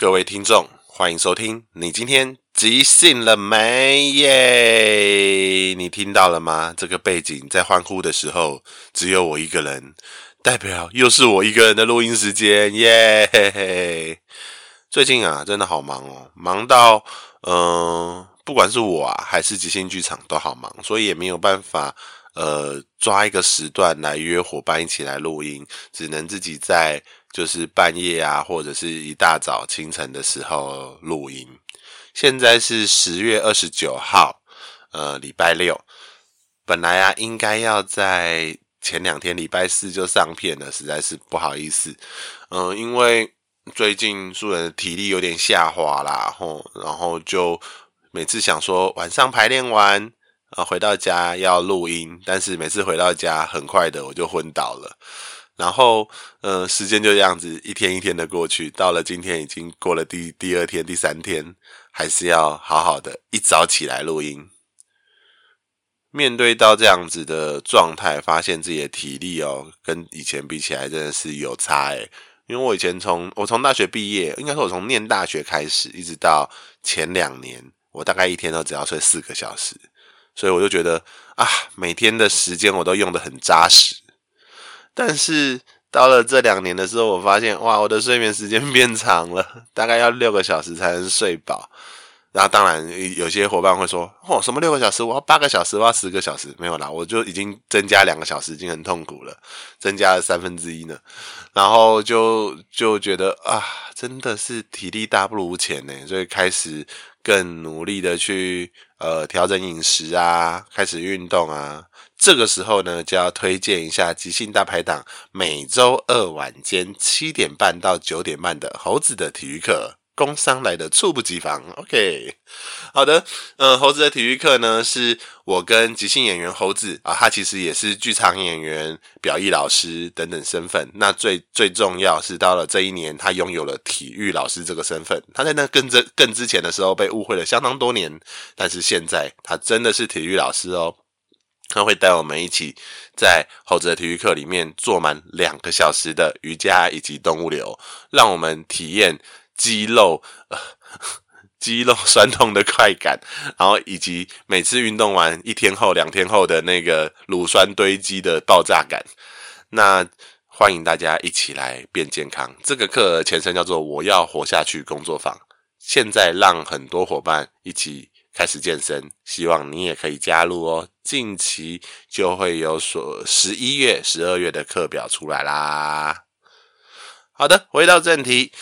各位听众，欢迎收听。你今天即兴了没耶？你听到了吗？这个背景在欢呼的时候，只有我一个人，代表又是我一个人的录音时间耶。最近啊，真的好忙哦，忙到嗯、不管是我啊，还是即兴剧场都好忙，所以也没有办法呃抓一个时段来约伙伴一起来录音，只能自己在。就是半夜啊，或者是一大早清晨的时候录音。现在是十月二十九号，呃，礼拜六。本来啊，应该要在前两天礼拜四就上片了，实在是不好意思。嗯、因为最近素人体力有点下滑啦，吼，然后就每次想说晚上排练完啊，回到家要录音，但是每次回到家很快的我就昏倒了。然后，呃，时间就这样子一天一天的过去，到了今天已经过了第第二天、第三天，还是要好好的一早起来录音。面对到这样子的状态，发现自己的体力哦，跟以前比起来真的是有差诶。因为我以前从我从大学毕业，应该说我从念大学开始，一直到前两年，我大概一天都只要睡四个小时，所以我就觉得啊，每天的时间我都用的很扎实。但是到了这两年的时候，我发现哇，我的睡眠时间 变长了，大概要六个小时才能睡饱。然后当然有些伙伴会说，哦，什么六个小时？我要八个小时，我要十个小时？没有啦，我就已经增加两个小时，已经很痛苦了，增加了三分之一呢。然后就就觉得啊，真的是体力大不如前呢，所以开始更努力的去呃调整饮食啊，开始运动啊。这个时候呢，就要推荐一下即兴大排档，每周二晚间七点半到九点半的猴子的体育课，工商来的猝不及防。OK，好的，嗯、猴子的体育课呢，是我跟即兴演员猴子啊，他其实也是剧场演员、表艺老师等等身份。那最最重要是到了这一年，他拥有了体育老师这个身份。他在那更之更之前的时候被误会了相当多年，但是现在他真的是体育老师哦。他会带我们一起在猴子的体育课里面做满两个小时的瑜伽以及动物流，让我们体验肌肉 肌肉酸痛的快感，然后以及每次运动完一天后、两天后的那个乳酸堆积的爆炸感。那欢迎大家一起来变健康。这个课前身叫做“我要活下去”工作坊，现在让很多伙伴一起。开始健身，希望你也可以加入哦。近期就会有所十一月、十二月的课表出来啦。好的，回到正题，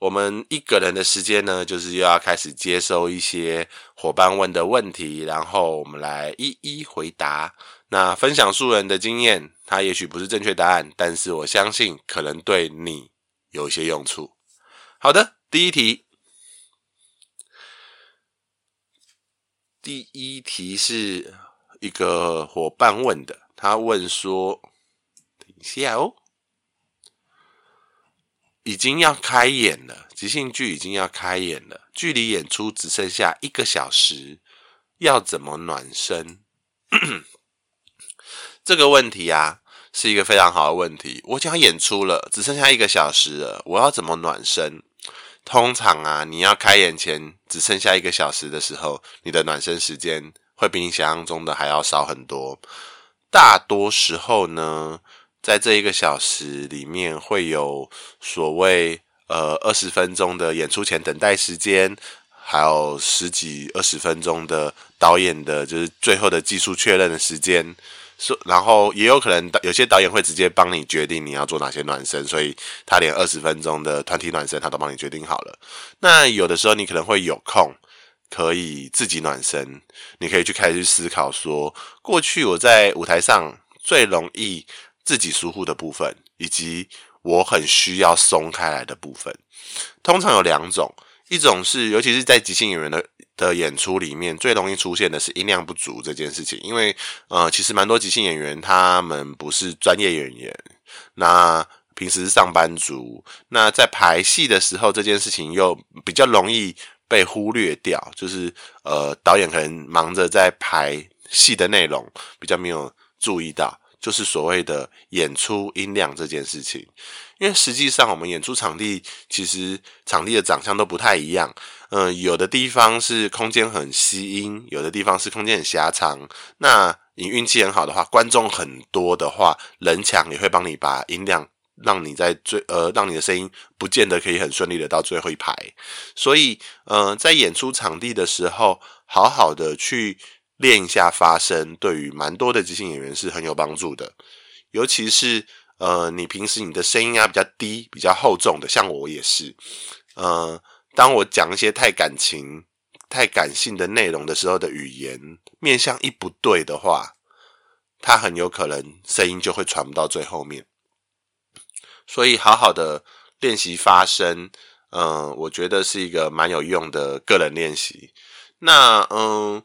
我们一个人的时间呢，就是又要开始接收一些伙伴问的问题，然后我们来一一回答。那分享素人的经验，它也许不是正确答案，但是我相信可能对你有一些用处。好的，第一题。第一题是一个伙伴问的，他问说：“等一下哦，已经要开演了，即兴剧已经要开演了，距离演出只剩下一个小时，要怎么暖身？” 这个问题啊，是一个非常好的问题。我将演出了，只剩下一个小时了，我要怎么暖身？通常啊，你要开演前只剩下一个小时的时候，你的暖身时间会比你想象中的还要少很多。大多时候呢，在这一个小时里面会有所谓呃二十分钟的演出前等待时间，还有十几二十分钟的导演的就是最后的技术确认的时间。说，然后也有可能有些导演会直接帮你决定你要做哪些暖身，所以他连二十分钟的团体暖身他都帮你决定好了。那有的时候你可能会有空，可以自己暖身，你可以去开始去思考说，过去我在舞台上最容易自己疏忽的部分，以及我很需要松开来的部分。通常有两种，一种是尤其是在即兴演员的。的演出里面最容易出现的是音量不足这件事情，因为呃，其实蛮多即兴演员他们不是专业演员，那平时是上班族，那在排戏的时候这件事情又比较容易被忽略掉，就是呃，导演可能忙着在排戏的内容，比较没有注意到，就是所谓的演出音量这件事情，因为实际上我们演出场地其实场地的长相都不太一样。嗯、有的地方是空间很吸音，有的地方是空间很狭长。那你运气很好的话，观众很多的话，人墙也会帮你把音量让你在最呃，让你的声音不见得可以很顺利的到最后一排。所以，呃，在演出场地的时候，好好的去练一下发声，对于蛮多的即兴演员是很有帮助的。尤其是呃，你平时你的声音啊比较低、比较厚重的，像我也是，呃。当我讲一些太感情、太感性的内容的时候的语言面向一不对的话，它很有可能声音就会传不到最后面。所以，好好的练习发声，嗯、呃，我觉得是一个蛮有用的个人练习。那，嗯、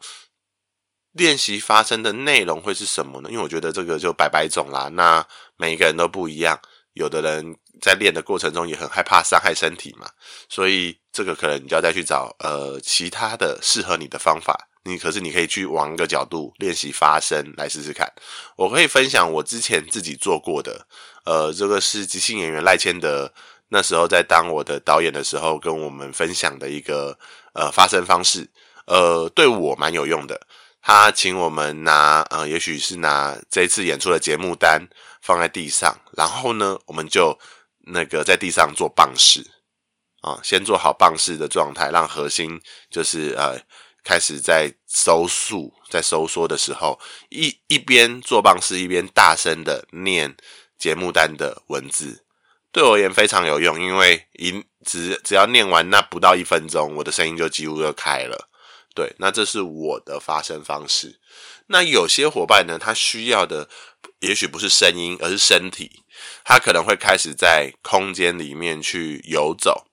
练习发声的内容会是什么呢？因为我觉得这个就百百种啦，那每一个人都不一样。有的人在练的过程中也很害怕伤害身体嘛，所以这个可能你就要再去找呃其他的适合你的方法。你可是你可以去往一个角度练习发声来试试看。我可以分享我之前自己做过的，呃，这个是即兴演员赖谦德那时候在当我的导演的时候跟我们分享的一个呃发声方式，呃，对我蛮有用的。他请我们拿呃，也许是拿这一次演出的节目单。放在地上，然后呢，我们就那个在地上做棒式啊，先做好棒式的状态，让核心就是呃开始在收束、在收缩的时候，一一边做棒式，一边大声的念节目单的文字，对我而言非常有用，因为一只只要念完那不到一分钟，我的声音就几乎就开了。对，那这是我的发声方式。那有些伙伴呢，他需要的。也许不是声音，而是身体。他可能会开始在空间里面去游走，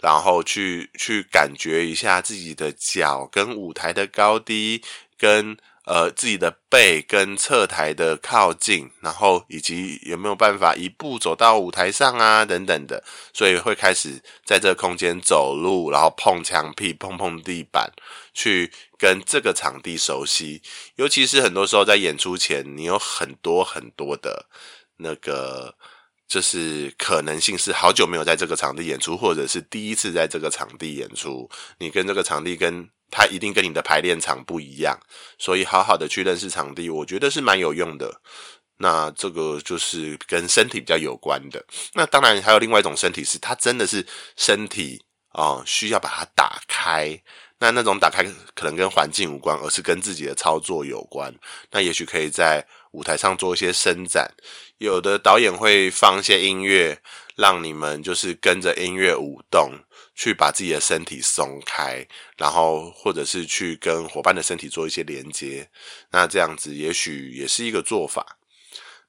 然后去去感觉一下自己的脚跟舞台的高低，跟呃自己的背跟侧台的靠近，然后以及有没有办法一步走到舞台上啊等等的。所以会开始在这个空间走路，然后碰墙壁、碰碰地板，去。跟这个场地熟悉，尤其是很多时候在演出前，你有很多很多的那个，就是可能性是好久没有在这个场地演出，或者是第一次在这个场地演出，你跟这个场地跟他一定跟你的排练场不一样，所以好好的去认识场地，我觉得是蛮有用的。那这个就是跟身体比较有关的。那当然还有另外一种身体是，它真的是身体啊，需要把它打开。那那种打开可能跟环境无关，而是跟自己的操作有关。那也许可以在舞台上做一些伸展。有的导演会放一些音乐，让你们就是跟着音乐舞动，去把自己的身体松开，然后或者是去跟伙伴的身体做一些连接。那这样子也许也是一个做法。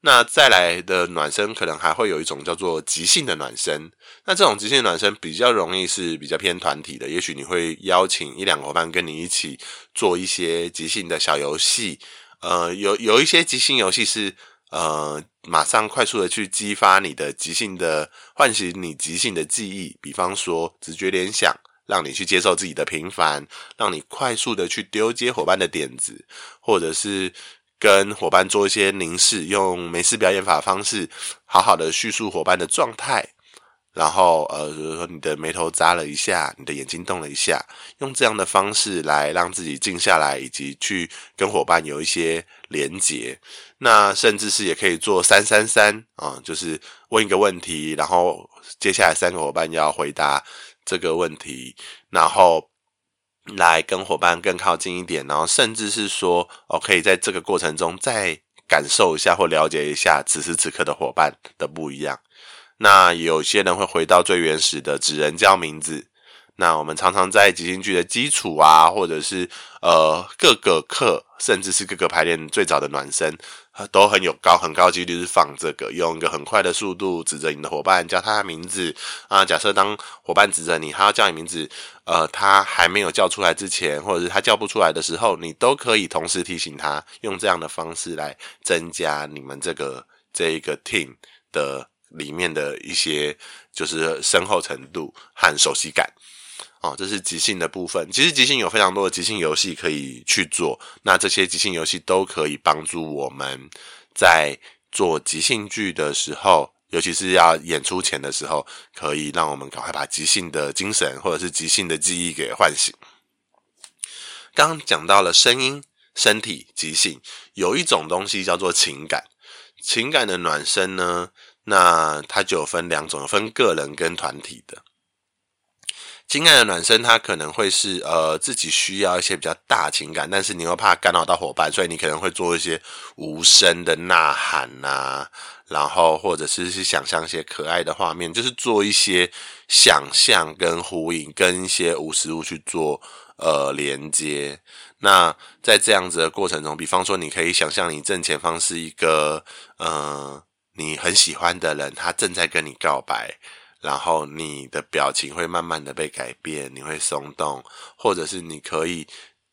那再来的暖身可能还会有一种叫做即兴的暖身。那这种即兴暖身比较容易是比较偏团体的，也许你会邀请一两个伙伴跟你一起做一些即兴的小游戏。呃，有有一些即兴游戏是呃马上快速的去激发你的即兴的，唤醒你即兴的记忆。比方说直觉联想，让你去接受自己的平凡，让你快速的去丢接伙伴的点子，或者是。跟伙伴做一些凝视，用美式表演法方式，好好的叙述伙伴的状态，然后呃，比如说你的眉头眨了一下，你的眼睛动了一下，用这样的方式来让自己静下来，以及去跟伙伴有一些连结。那甚至是也可以做三三三啊，就是问一个问题，然后接下来三个伙伴要回答这个问题，然后。来跟伙伴更靠近一点，然后甚至是说，哦，可以在这个过程中再感受一下或了解一下此时此刻的伙伴的不一样。那有些人会回到最原始的指人叫名字。那我们常常在即兴剧的基础啊，或者是呃各个课，甚至是各个排练最早的暖身，都很有高很高几率是放这个，用一个很快的速度指着你的伙伴叫他的名字啊。假设当伙伴指着你，他要叫你名字，呃，他还没有叫出来之前，或者是他叫不出来的时候，你都可以同时提醒他，用这样的方式来增加你们这个这一个 team 的里面的一些就是深厚程度和熟悉感。哦，这是即兴的部分。其实即兴有非常多的即兴游戏可以去做，那这些即兴游戏都可以帮助我们在做即兴剧的时候尤其是要演出前的时候，可以让我们赶快把即兴的精神或者是即兴的记忆给唤醒。刚讲到了声音、身体、即兴，有一种东西叫做情感。情感的暖身呢，那它就分两种，分个人跟团体的。情感的暖身，它可能会是呃自己需要一些比较大情感，但是你又怕干扰到伙伴，所以你可能会做一些无声的呐喊呐、然后，或者是去想象一些可爱的画面，就是做一些想象跟呼应，跟一些无实物去做呃连接。那在这样子的过程中，比方说，你可以想象你正前方是一个呃你很喜欢的人，他正在跟你告白，然后你的表情会慢慢的被改变，你会松动，或者是你可以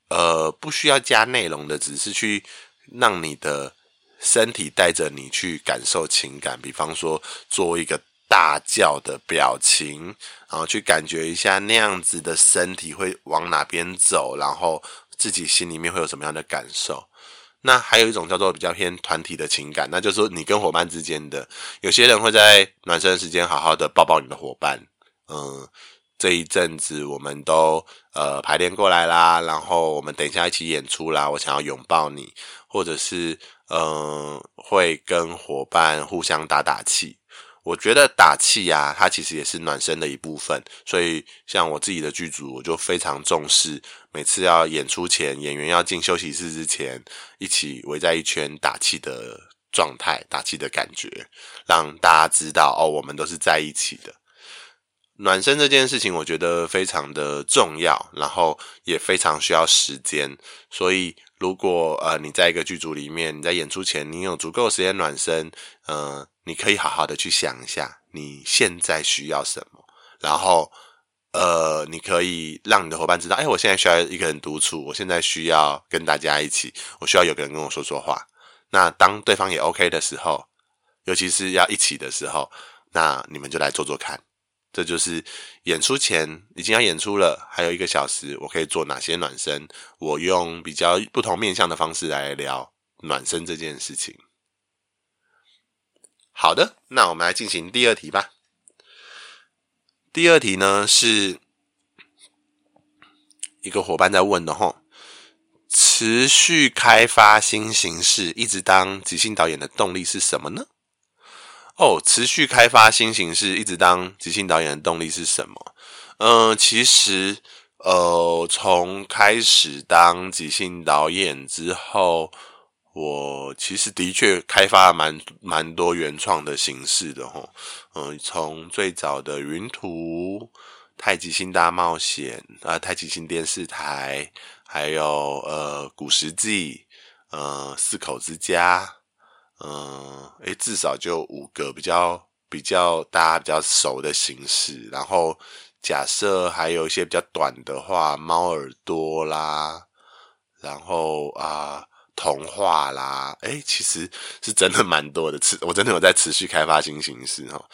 呃不需要加内容的，只是去让你的。身体带着你去感受情感，比方说做一个大叫的表情，然后去感觉一下那样子的身体会往哪边走，然后自己心里面会有什么样的感受。那还有一种叫做比较偏团体的情感，那就是你跟伙伴之间的，有些人会在暖身时间好好的抱抱你的伙伴，嗯，这一阵子我们都呃排练过来啦，然后我们等一下一起演出啦，我想要拥抱你，或者是。嗯，会跟伙伴互相打打气。我觉得打气呀，它其实也是暖身的一部分。所以，像我自己的剧组，我就非常重视，每次要演出前，演员要进休息室之前，一起围在一圈打气的状态，打气的感觉，让大家知道哦，我们都是在一起的。暖身这件事情，我觉得非常的重要，然后也非常需要时间，所以。如果呃你在一个剧组里面，你在演出前你有足够的时间暖身，呃，你可以好好的去想一下你现在需要什么，然后呃你可以让你的伙伴知道，哎，我现在需要一个人独处，我现在需要跟大家一起，我需要有个人跟我说说话。那当对方也 OK 的时候，尤其是要一起的时候，那你们就来做做看。这就是演出前已经要演出了，还有一个小时，我可以做哪些暖身？我用比较不同面向的方式来聊暖身这件事情。好的，那我们来进行第二题吧。第二题呢，是一个伙伴在问的吼，持续开发新形式，一直当即兴导演的动力是什么呢？哦，持续开发新形式，一直当即兴导演的动力是什么？嗯、其实，呃，从开始当即兴导演之后，我其实的确开发了蛮蛮多原创的形式的吼。嗯、呃，从最早的云图、太极星大冒险啊、太极星电视台，还有呃古时记，呃四口之家。嗯，诶，至少就五个比较比较大家比较熟的形式。然后假设还有一些比较短的话，猫耳朵啦，然后啊，童话啦，诶，其实是真的蛮多的。持我真的有在持续开发新形式哈。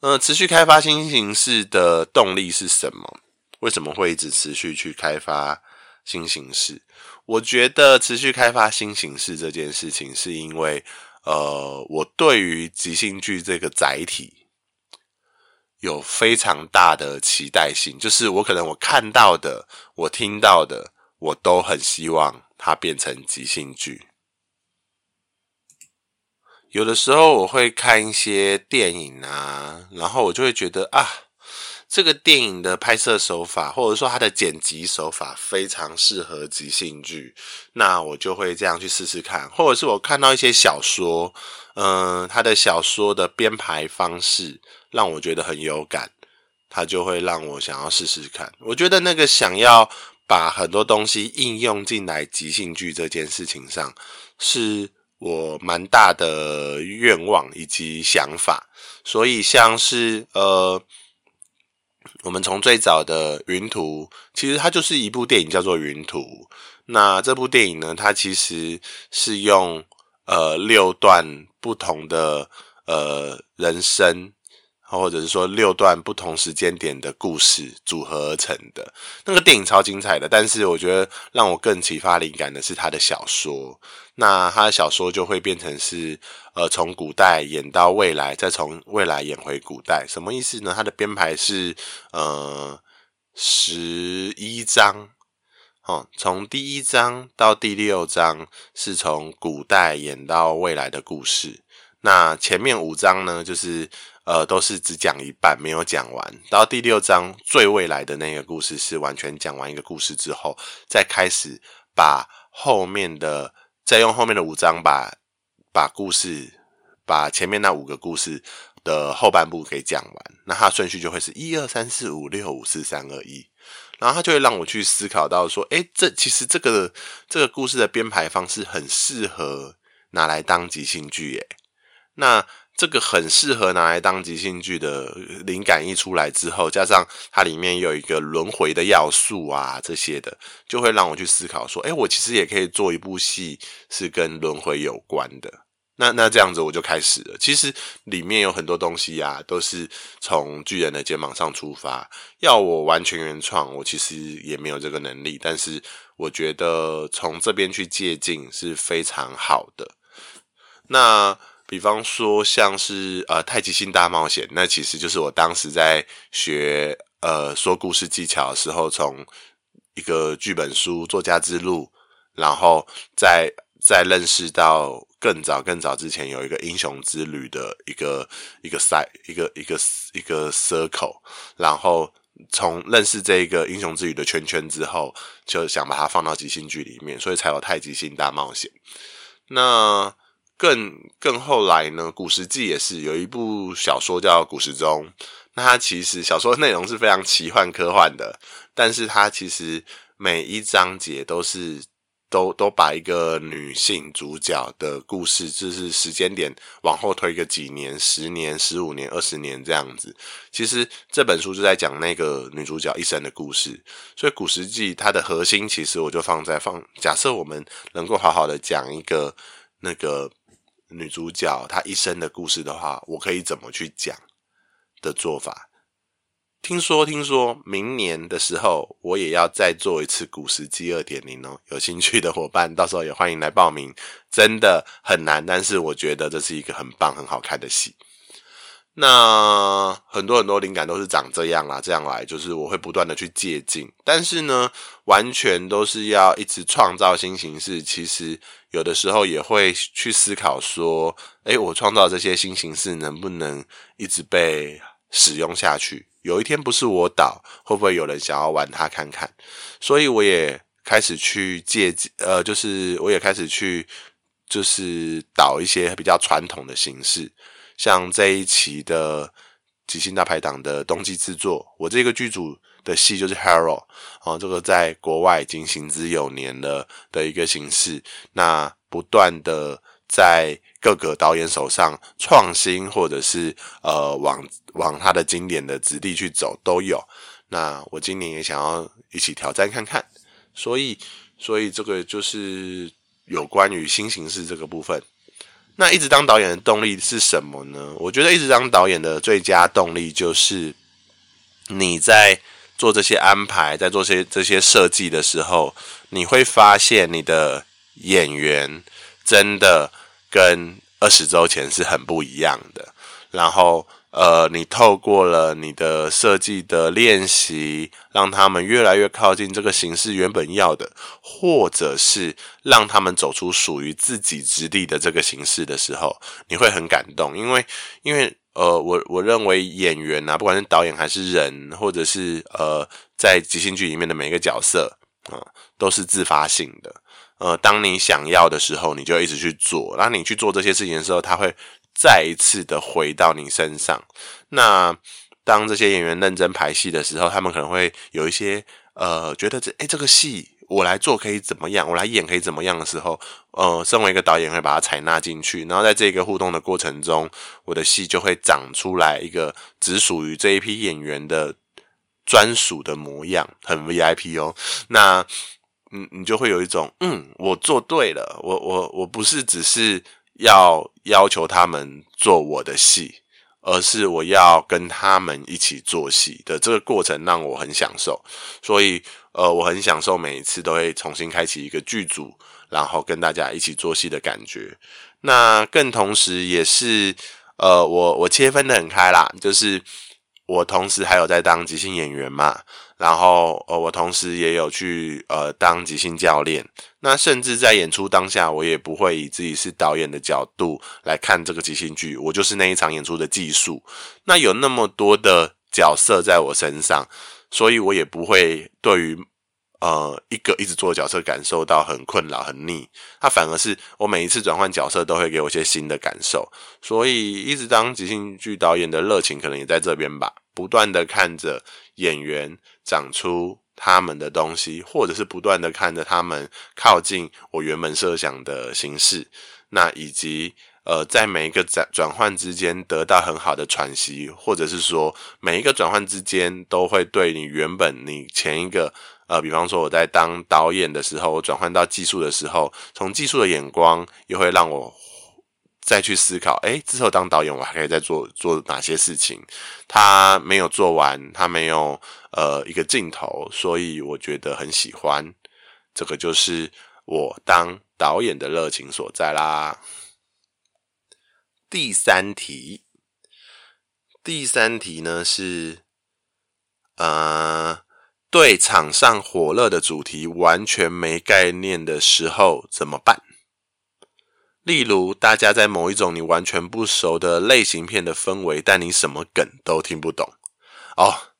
嗯，持续开发新形式的动力是什么？为什么会一直持续去开发新形式？我觉得持续开发新形式这件事情，是因为。呃，我对于即兴剧这个载体有非常大的期待性，就是我可能我看到的、我听到的，我都很希望它变成即兴剧。有的时候我会看一些电影啊，然后我就会觉得啊。这个电影的拍摄手法，或者说它的剪辑手法非常适合即兴剧，那我就会这样去试试看。或者是我看到一些小说，嗯，它的小说的编排方式让我觉得很有感，它就会让我想要试试看。我觉得那个想要把很多东西应用进来即兴剧这件事情上，是我蛮大的愿望以及想法。所以像是呃。我们从最早的《云图》，其实它就是一部电影，叫做《云图》。那这部电影呢，它其实是用呃六段不同的呃人生，或者是说六段不同时间点的故事组合而成的。那个电影超精彩的，但是我觉得让我更启发灵感的是他的小说。那他的小说就会变成是呃从古代演到未来，再从未来演回古代，什么意思呢？他的编排是呃十一章。哦，从第一章到第六章是从古代演到未来的故事。那前面五章呢，就是呃都是只讲一半，没有讲完。到第六章最未来的那个故事是完全讲完一个故事之后，再开始把后面的，再用后面的五章把把故事，把前面那五个故事的后半部给讲完。那它顺序就会是一二三四五六五四三二一。然后他就会让我去思考到说，诶，这其实这个这个故事的编排方式很适合拿来当即兴剧耶。那这个很适合拿来当即兴剧的灵感一出来之后，加上它里面有一个轮回的要素啊，这些的，就会让我去思考说，诶，我其实也可以做一部戏是跟轮回有关的。那那这样子我就开始了。其实里面有很多东西呀、啊，都是从巨人的肩膀上出发。要我完全原创，我其实也没有这个能力。但是我觉得从这边去借镜是非常好的。那比方说像是呃太极星大冒险，那其实就是我当时在学呃说故事技巧的时候，从一个剧本书作家之路，然后再再认识到。更早更早之前有一个英雄之旅的一个一个赛一个一个一个 circle，然后从认识这一个英雄之旅的圈圈之后，就想把它放到即兴剧里面，所以才有太极星大冒险。那更更后来呢，古时记也是有一部小说叫古时钟，那它其实小说内容是非常奇幻科幻的，但是它其实每一章节都是。都都把一个女性主角的故事，就是时间点往后推个几年、十年、十五年、二十年这样子。其实这本书就在讲那个女主角一生的故事。所以《古时记》它的核心，其实我就放在放。假设我们能够好好的讲一个那个女主角她一生的故事的话，我可以怎么去讲的做法？听说，听说明年的时候，我也要再做一次《古时记》二点零哦。有兴趣的伙伴，到时候也欢迎来报名。真的很难，但是我觉得这是一个很棒、很好看的戏。那很多很多灵感都是长这样啦，这样来就是我会不断的去借镜，但是呢，完全都是要一直创造新形式。其实有的时候也会去思考说，诶，我创造这些新形式能不能一直被使用下去？有一天不是我导，会不会有人想要玩它看看？所以我也开始去借，呃，就是我也开始去，就是导一些比较传统的形式，像这一期的即兴大排档的冬季制作，我这个剧组的戏就是 Hero，哦，这个在国外已经行之有年了的一个形式，那不断的。在各个导演手上创新，或者是呃往往他的经典的子弟去走都有。那我今年也想要一起挑战看看，所以所以这个就是有关于新形式这个部分。那一直当导演的动力是什么呢？我觉得一直当导演的最佳动力就是你在做这些安排，在做些这些设计的时候，你会发现你的演员真的。跟二十周前是很不一样的。然后，呃，你透过了你的设计的练习，让他们越来越靠近这个形式原本要的，或者是让他们走出属于自己之地的这个形式的时候，你会很感动，因为，因为，呃，我我认为演员啊，不管是导演还是人，或者是呃，在即兴剧里面的每一个角色啊，都是自发性的。呃，当你想要的时候，你就一直去做。然后你去做这些事情的时候，它会再一次的回到你身上。那当这些演员认真排戏的时候，他们可能会有一些呃，觉得这诶这个戏我来做可以怎么样，我来演可以怎么样的时候，呃，身为一个导演会把它采纳进去。然后在这个互动的过程中，我的戏就会长出来一个只属于这一批演员的专属的模样，很 VIP 哦。那。嗯，你就会有一种，嗯，我做对了，我我我不是只是要要求他们做我的戏，而是我要跟他们一起做戏的这个过程让我很享受，所以呃，我很享受每一次都会重新开启一个剧组，然后跟大家一起做戏的感觉。那更同时也是呃，我我切分得很开啦，就是我同时还有在当即兴演员嘛。然后，呃，我同时也有去呃当即兴教练。那甚至在演出当下，我也不会以自己是导演的角度来看这个即兴剧，我就是那一场演出的技术。那有那么多的角色在我身上，所以我也不会对于呃一个一直做的角色感受到很困扰、很腻。它反而是我每一次转换角色都会给我一些新的感受。所以一直当即兴剧导演的热情可能也在这边吧，不断的看着演员。长出他们的东西，或者是不断的看着他们靠近我原本设想的形式，那以及呃，在每一个转转换之间得到很好的喘息，或者是说每一个转换之间都会对你原本你前一个呃，比方说我在当导演的时候，我转换到技术的时候，从技术的眼光又会让我。再去思考，诶，之后当导演我还可以再做做哪些事情？他没有做完，他没有呃一个镜头，所以我觉得很喜欢。这个就是我当导演的热情所在啦。第三题，第三题呢是，呃，对场上火热的主题完全没概念的时候怎么办？例如，大家在某一种你完全不熟的类型片的氛围，但你什么梗都听不懂哦。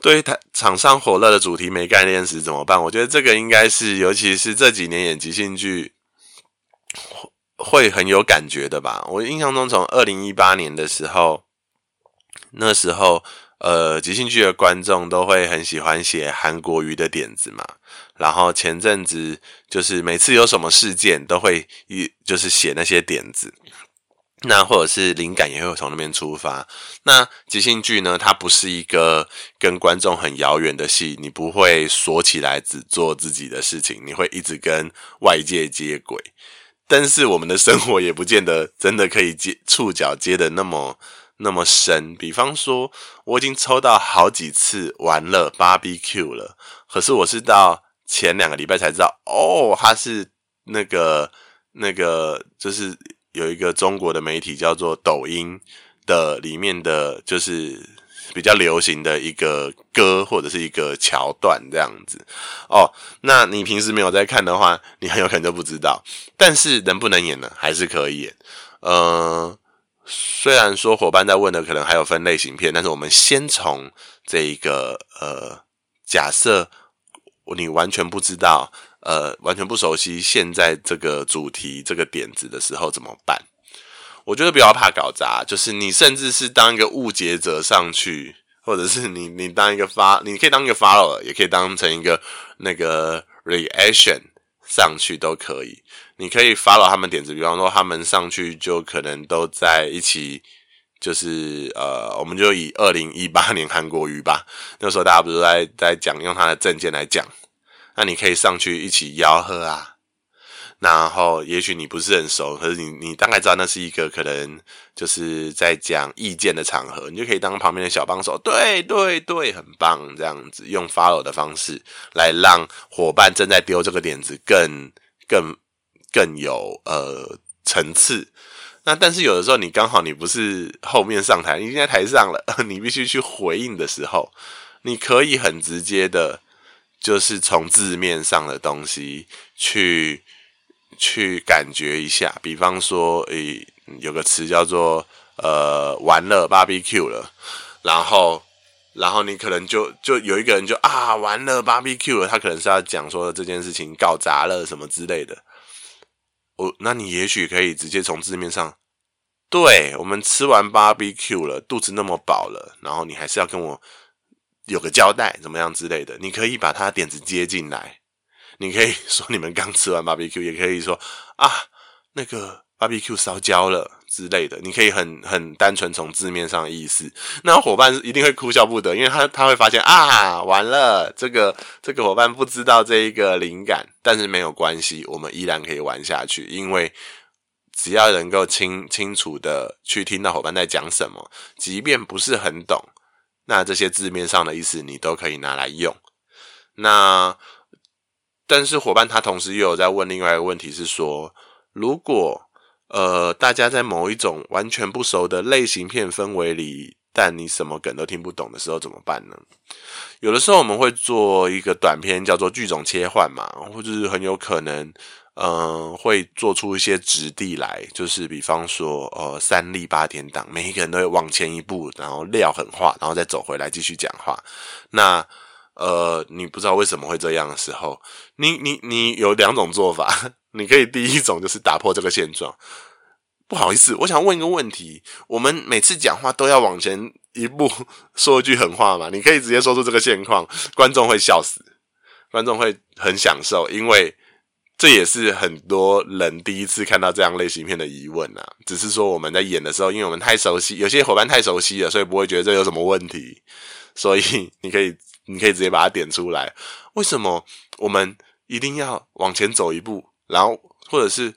对于场上火热的主题没概念时怎么办？我觉得这个应该是，尤其是这几年演即兴剧会很有感觉的吧。我印象中，从二零一八年的时候，那时候。呃，即兴剧的观众都会很喜欢写韩国瑜的点子嘛，然后前阵子就是每次有什么事件都会一就是写那些点子，那或者是灵感也会从那边出发。那即兴剧呢，它不是一个跟观众很遥远的戏，你不会锁起来只做自己的事情，你会一直跟外界接轨。但是我们的生活也不见得真的可以接触角接的那么。那么深，比方说，我已经抽到好几次玩乐 BBQ 了，可是我是到前两个礼拜才知道，哦，它是那个那个，就是有一个中国的媒体叫做抖音的里面的就是比较流行的一个歌或者是一个桥段这样子。哦，那你平时没有在看的话，你很有可能就不知道。但是能不能演呢？还是可以演。呃。虽然说伙伴在问的可能还有分类型片，但是我们先从这一个呃，假设你完全不知道，呃，完全不熟悉现在这个主题这个点子的时候怎么办？我觉得不要怕搞砸，就是你甚至是当一个误解者上去，或者是你你当一个发，你可以当一个 follow 也可以当成一个那个 reaction 上去都可以。你可以 follow 他们点子，比方说他们上去就可能都在一起，就是呃，我们就以二零一八年韩国瑜吧，那时候大家不是在在讲用他的证件来讲，那你可以上去一起吆喝啊，然后也许你不是很熟，可是你你大概知道那是一个可能就是在讲意见的场合，你就可以当旁边的小帮手，对对对，很棒，这样子用 follow 的方式来让伙伴正在丢这个点子更更。更有呃层次，那但是有的时候你刚好你不是后面上台，你已经在台上了，你必须去回应的时候，你可以很直接的，就是从字面上的东西去去感觉一下，比方说，诶，有个词叫做呃完了 BBQ 了，然后然后你可能就就有一个人就啊完了 BBQ 了，他可能是要讲说这件事情搞砸了什么之类的。我，那你也许可以直接从字面上，对，我们吃完 BBQ 了，肚子那么饱了，然后你还是要跟我有个交代，怎么样之类的，你可以把他点子接进来，你可以说你们刚吃完 BBQ，也可以说啊，那个 BBQ 烧焦了。之类的，你可以很很单纯从字面上意思，那伙伴一定会哭笑不得，因为他他会发现啊，完了，这个这个伙伴不知道这一个灵感，但是没有关系，我们依然可以玩下去，因为只要能够清清楚的去听到伙伴在讲什么，即便不是很懂，那这些字面上的意思你都可以拿来用。那但是伙伴他同时又有在问另外一个问题是说，如果呃大家在某一种完全不熟的类型片氛围里，但你什么梗都听不懂的时候怎么办呢？有的时候我们会做一个短片叫做剧种切换嘛，或者是很有可能。嗯、会做出一些质地来，就是比方说，呃，三立八点档，每一个人都会往前一步，然后撂狠话，然后再走回来继续讲话。那，呃，你不知道为什么会这样的时候，你你你有两种做法，你可以第一种就是打破这个现状。不好意思，我想问一个问题：我们每次讲话都要往前一步说一句狠话嘛？你可以直接说出这个现况，观众会笑死，观众会很享受，因为。这也是很多人第一次看到这样类型片的疑问啊，只是说我们在演的时候，因为我们太熟悉，有些伙伴太熟悉了，所以不会觉得这有什么问题。所以你可以，你可以直接把它点出来。为什么我们一定要往前走一步？然后，或者是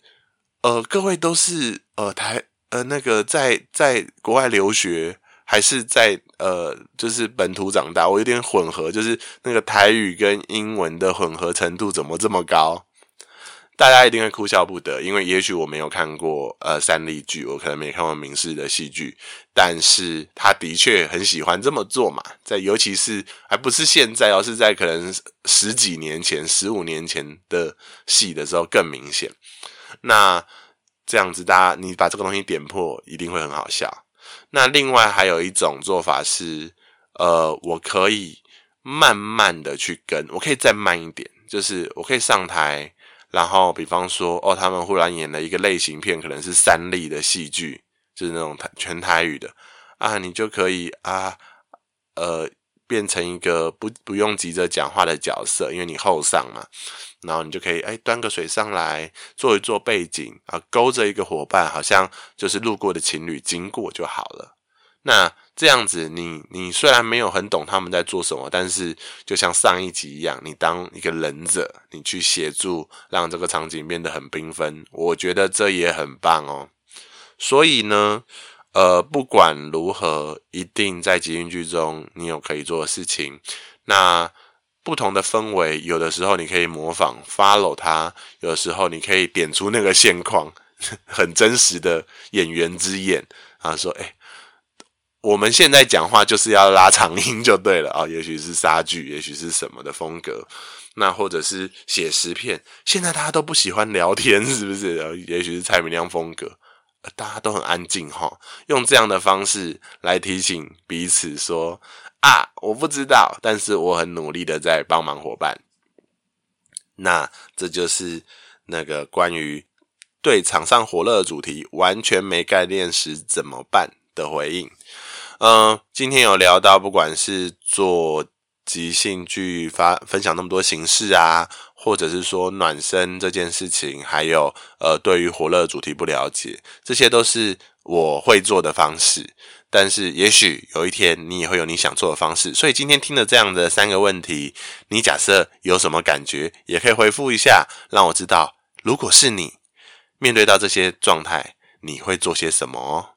呃，各位都是呃台呃那个在在国外留学，还是在呃就是本土长大？我有点混合，就是那个台语跟英文的混合程度怎么这么高？大家一定会哭笑不得，因为也许我没有看过呃三立剧，我可能没看过明世的戏剧，但是他的确很喜欢这么做嘛，在尤其是还不是现在，而是在可能十几年前、十五年前的戏的时候更明显。那这样子，大家你把这个东西点破，一定会很好笑。那另外还有一种做法是，呃，我可以慢慢的去跟，我可以再慢一点，就是我可以上台。然后，比方说，哦，他们忽然演了一个类型片，可能是三立的戏剧，就是那种台全台语的啊，你就可以啊，呃，变成一个不不用急着讲话的角色，因为你后上嘛，然后你就可以哎端个水上来，做一做背景啊，勾着一个伙伴，好像就是路过的情侣经过就好了。那这样子你，你虽然没有很懂他们在做什么，但是就像上一集一样，你当一个忍者，你去协助让这个场景变得很缤纷，我觉得这也很棒哦。所以呢，呃，不管如何，一定在即兴剧中你有可以做的事情。那不同的氛围，有的时候你可以模仿 follow 他，有的时候你可以点出那个现况，很真实的演员之眼啊，说哎。我们现在讲话就是要拉长音就对了啊、也许是莎剧，也许是什么的风格，那或者是写诗片。现在大家都不喜欢聊天，是不是？也许是蔡明亮风格，大家都很安静哈、用这样的方式来提醒彼此说啊，我不知道，但是我很努力的在帮忙伙伴。那这就是那个关于对场上火热的主题完全没概念时怎么办的回应。嗯，今天有聊到，不管是做即兴剧发分享那么多形式啊，或者是说暖身这件事情，还有呃，对于火热主题不了解，这些都是我会做的方式。但是也许有一天你也会有你想做的方式。所以今天听了这样的三个问题，你假设有什么感觉，也可以回复一下，让我知道，如果是你面对到这些状态，你会做些什么。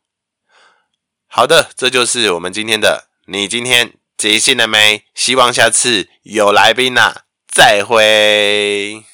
好的，这就是我们今天的。你今天即兴了没？希望下次有来宾呐，再会。